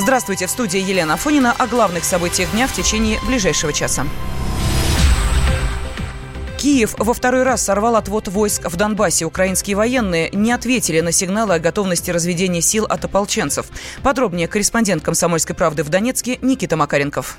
Здравствуйте, в студии Елена Афонина о главных событиях дня в течение ближайшего часа. Киев во второй раз сорвал отвод войск в Донбассе. Украинские военные не ответили на сигналы о готовности разведения сил от ополченцев. Подробнее корреспондент «Комсомольской правды» в Донецке Никита Макаренков.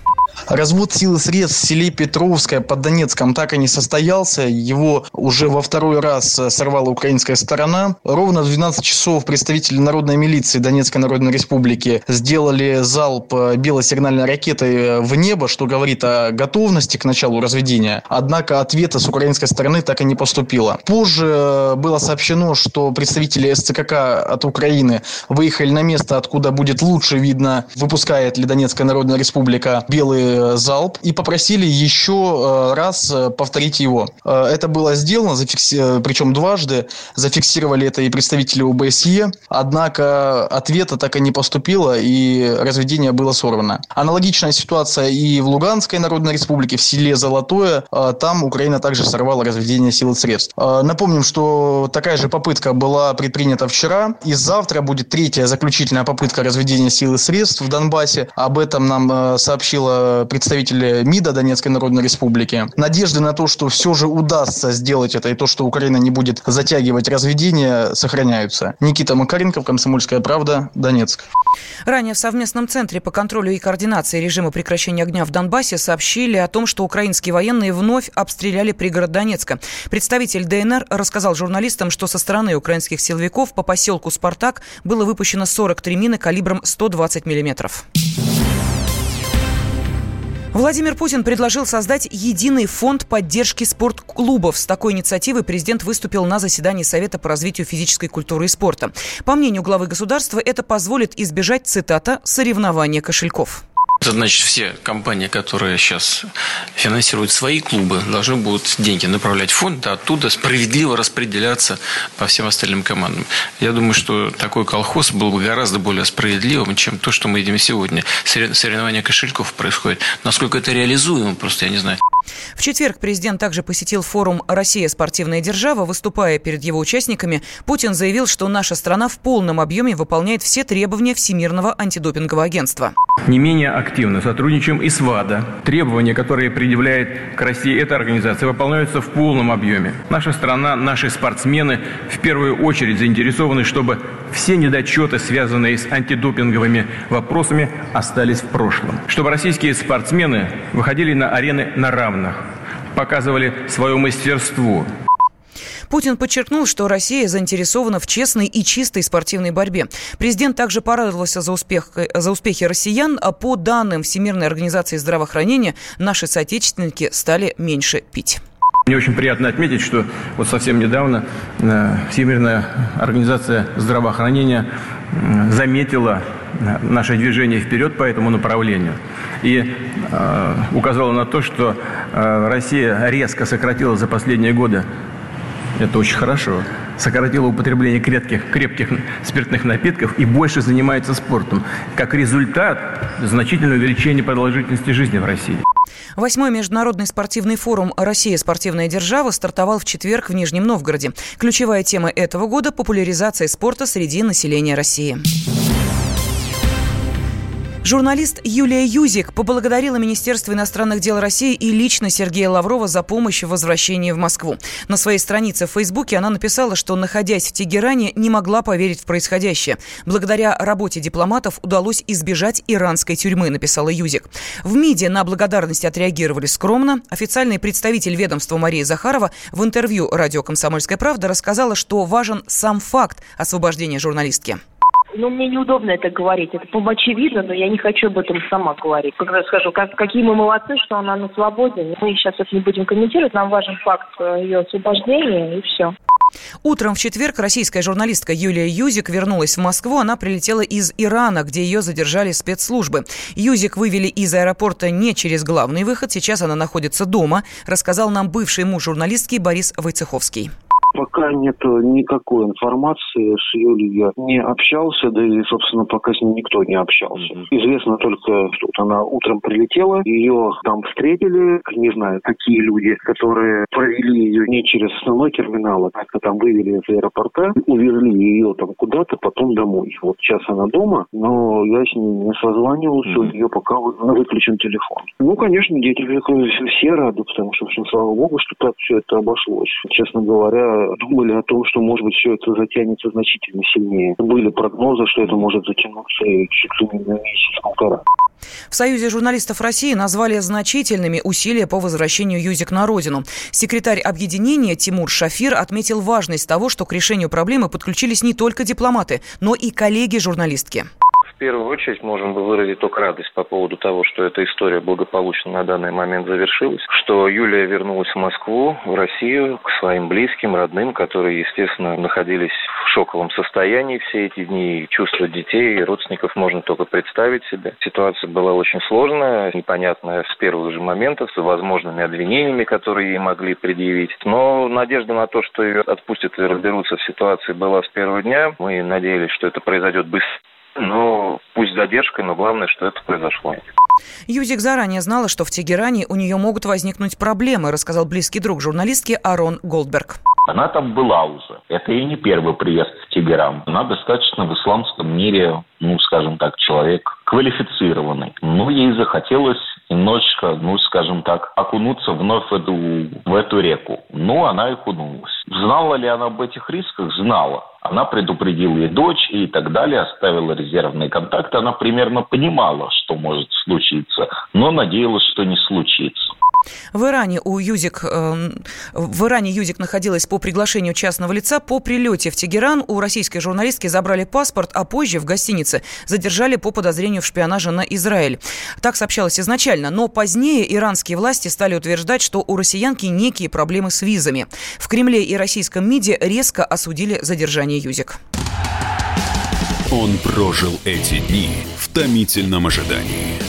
Развод сил и средств в селе Петровское под Донецком так и не состоялся. Его уже во второй раз э, сорвала украинская сторона. Ровно в 12 часов представители народной милиции Донецкой Народной Республики сделали залп э, белой сигнальной ракетой э, в небо, что говорит о готовности к началу разведения. Однако ответа с украинской стороны так и не поступило. Позже было сообщено, что представители СЦКК от Украины выехали на место, откуда будет лучше видно, выпускает ли Донецкая Народная Республика белые Э, залп и попросили еще э, раз э, повторить его. Это было сделано, зафикси... причем дважды. Зафиксировали это и представители ОБСЕ. Однако ответа так и не поступило, и разведение было сорвано. Аналогичная ситуация и в Луганской Народной Республике, в селе Золотое. Там Украина также сорвала разведение сил и средств. Напомним, что такая же попытка была предпринята вчера. И завтра будет третья заключительная попытка разведения сил и средств в Донбассе. Об этом нам сообщила представители МИДа Донецкой Народной Республики. Надежды на то, что все же удастся сделать это и то, что Украина не будет затягивать разведение, сохраняются. Никита Макаренков, Комсомольская правда, Донецк. Ранее в совместном центре по контролю и координации режима прекращения огня в Донбассе сообщили о том, что украинские военные вновь обстреляли пригород Донецка. Представитель ДНР рассказал журналистам, что со стороны украинских силовиков по поселку Спартак было выпущено 43 мины калибром 120 миллиметров. Владимир Путин предложил создать единый фонд поддержки спортклубов. С такой инициативой президент выступил на заседании Совета по развитию физической культуры и спорта. По мнению главы государства, это позволит избежать, цитата, соревнования кошельков. Значит, все компании, которые сейчас финансируют свои клубы, должны будут деньги направлять в фонд, а оттуда справедливо распределяться по всем остальным командам. Я думаю, что такой колхоз был бы гораздо более справедливым, чем то, что мы видим сегодня. Соревнования кошельков происходит. Насколько это реализуемо, просто я не знаю. В четверг президент также посетил форум «Россия. Спортивная держава». Выступая перед его участниками, Путин заявил, что наша страна в полном объеме выполняет все требования Всемирного антидопингового агентства. Не менее активно сотрудничаем и с ВАДА. Требования, которые предъявляет к России эта организация, выполняются в полном объеме. Наша страна, наши спортсмены в первую очередь заинтересованы, чтобы все недочеты, связанные с антидопинговыми вопросами, остались в прошлом. Чтобы российские спортсмены выходили на арены на равных, показывали свое мастерство, Путин подчеркнул, что Россия заинтересована в честной и чистой спортивной борьбе. Президент также порадовался за, успех, за успехи россиян. А по данным Всемирной организации здравоохранения, наши соотечественники стали меньше пить. Мне очень приятно отметить, что вот совсем недавно э, Всемирная организация здравоохранения заметила э, наше движение вперед по этому направлению и э, указала на то, что Россия резко сократила за последние годы это очень хорошо. Сократила употребление крепких, крепких спиртных напитков и больше занимается спортом. Как результат, значительное увеличение продолжительности жизни в России. Восьмой международный спортивный форум «Россия. Спортивная держава» стартовал в четверг в Нижнем Новгороде. Ключевая тема этого года – популяризация спорта среди населения России. Журналист Юлия Юзик поблагодарила Министерство иностранных дел России и лично Сергея Лаврова за помощь в возвращении в Москву. На своей странице в Фейсбуке она написала, что, находясь в Тегеране, не могла поверить в происходящее. Благодаря работе дипломатов удалось избежать иранской тюрьмы, написала Юзик. В МИДе на благодарность отреагировали скромно. Официальный представитель ведомства Мария Захарова в интервью радио «Комсомольская правда» рассказала, что важен сам факт освобождения журналистки. Ну, мне неудобно это говорить. Это, по очевидно, но я не хочу об этом сама говорить. Когда скажу, как, какие мы молодцы, что она на свободе. Мы сейчас это не будем комментировать. Нам важен факт э, ее освобождения, и все. Утром в четверг российская журналистка Юлия Юзик вернулась в Москву. Она прилетела из Ирана, где ее задержали спецслужбы. Юзик вывели из аэропорта не через главный выход. Сейчас она находится дома, рассказал нам бывший муж журналистки Борис Войцеховский Пока нет никакой информации, с Юлей я не общался, да и, собственно, пока с ней никто не общался. Mm-hmm. Известно только, что вот она утром прилетела, ее там встретили, не знаю, какие люди, которые провели ее не через основной терминал, а как-то там вывели из аэропорта, увезли ее там куда-то, потом домой. Вот сейчас она дома, но я с ней не созванивался, mm-hmm. ее пока выключен телефон. Ну, конечно, дети все рады, потому что, в общем, слава богу, что так все это обошлось. Честно говоря, думали о том, что, может быть, все это затянется значительно сильнее. Были прогнозы, что это может затянуться чуть ли на месяц-полтора. В Союзе журналистов России назвали значительными усилия по возвращению Юзик на родину. Секретарь объединения Тимур Шафир отметил важность того, что к решению проблемы подключились не только дипломаты, но и коллеги-журналистки первую очередь можем выразить только радость по поводу того, что эта история благополучно на данный момент завершилась, что Юлия вернулась в Москву, в Россию, к своим близким, родным, которые, естественно, находились в шоковом состоянии все эти дни. Чувства детей и родственников можно только представить себе. Ситуация была очень сложная, непонятная с первых же моментов, с возможными обвинениями, которые ей могли предъявить. Но надежда на то, что ее отпустят и разберутся в ситуации, была с первого дня. Мы надеялись, что это произойдет быстро но пусть задержкой, но главное, что это произошло. Юзик заранее знала, что в Тегеране у нее могут возникнуть проблемы, рассказал близкий друг журналистки Арон Голдберг. Она там была уже. Это и не первый приезд в Тегеран. Она достаточно в исламском мире, ну, скажем так, человек квалифицированный. Но ей захотелось немножечко, ну, скажем так, окунуться вновь в эту, в эту реку. Ну, она и окунулась. Знала ли она об этих рисках? Знала. Она предупредила и дочь, и так далее, оставила резервные контакты. Она примерно понимала, что может случиться, но надеялась, что не случится. В Иране у Юзик, э, в Иране Юзик находилась по приглашению частного лица. По прилете в Тегеран у российской журналистки забрали паспорт, а позже в гостинице задержали по подозрению в шпионаже на Израиль. Так сообщалось изначально, но позднее иранские власти стали утверждать, что у россиянки некие проблемы с визами. В Кремле и российском МИДе резко осудили задержание Юзик. Он прожил эти дни в томительном ожидании